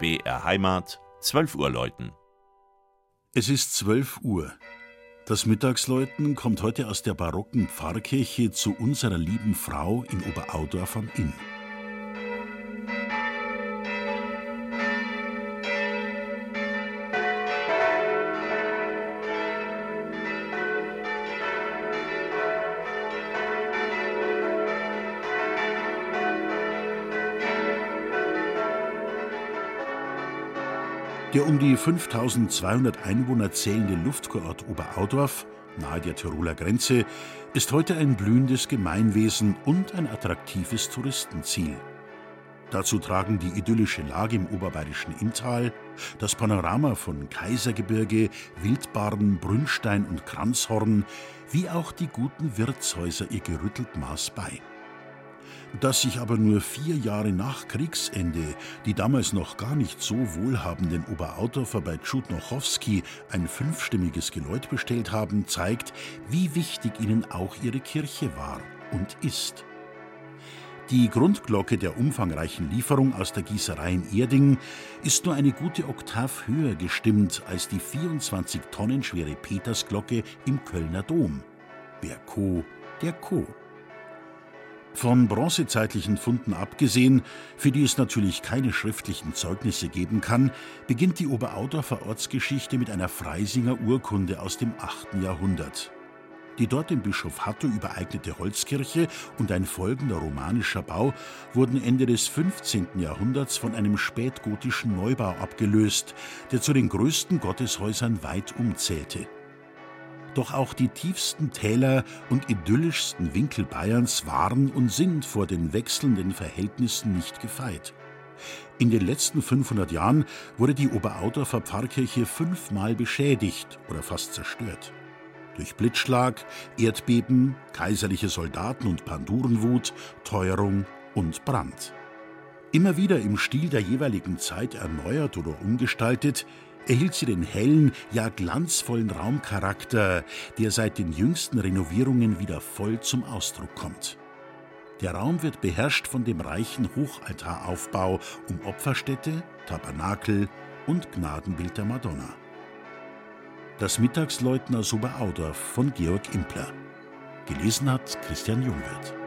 BR Heimat, 12 Uhr läuten. Es ist 12 Uhr. Das Mittagsläuten kommt heute aus der barocken Pfarrkirche zu unserer lieben Frau in Oberaudorf am Inn. Der um die 5200 Einwohner zählende Luftkurort Oberaudorf, nahe der Tiroler Grenze, ist heute ein blühendes Gemeinwesen und ein attraktives Touristenziel. Dazu tragen die idyllische Lage im oberbayerischen Inntal, das Panorama von Kaisergebirge, Wildbarren, Brünnstein und Kranzhorn, wie auch die guten Wirtshäuser ihr gerüttelt Maß bei dass sich aber nur vier Jahre nach Kriegsende die damals noch gar nicht so wohlhabenden Oberaudorfer bei Tschudnochowski ein fünfstimmiges Geläut bestellt haben, zeigt, wie wichtig ihnen auch ihre Kirche war und ist. Die Grundglocke der umfangreichen Lieferung aus der Gießerei in Erding ist nur eine gute Oktav höher gestimmt als die 24 Tonnen schwere Petersglocke im Kölner Dom. Wer Co, der Co. Von bronzezeitlichen Funden abgesehen, für die es natürlich keine schriftlichen Zeugnisse geben kann, beginnt die Oberaudorfer Ortsgeschichte mit einer Freisinger Urkunde aus dem 8. Jahrhundert. Die dort dem Bischof Hatto übereignete Holzkirche und ein folgender romanischer Bau wurden Ende des 15. Jahrhunderts von einem spätgotischen Neubau abgelöst, der zu den größten Gotteshäusern weit umzählte. Doch auch die tiefsten Täler und idyllischsten Winkel Bayerns waren und sind vor den wechselnden Verhältnissen nicht gefeit. In den letzten 500 Jahren wurde die Oberaudorfer Pfarrkirche fünfmal beschädigt oder fast zerstört. Durch Blitzschlag, Erdbeben, kaiserliche Soldaten und Pandurenwut, Teuerung und Brand. Immer wieder im Stil der jeweiligen Zeit erneuert oder umgestaltet, erhielt sie den hellen, ja glanzvollen Raumcharakter, der seit den jüngsten Renovierungen wieder voll zum Ausdruck kommt. Der Raum wird beherrscht von dem reichen Hochaltaraufbau um Opferstätte, Tabernakel und Gnadenbild der Madonna. Das Mittagsleutner Soberaudorf von Georg Impler. Gelesen hat Christian Jungwirth.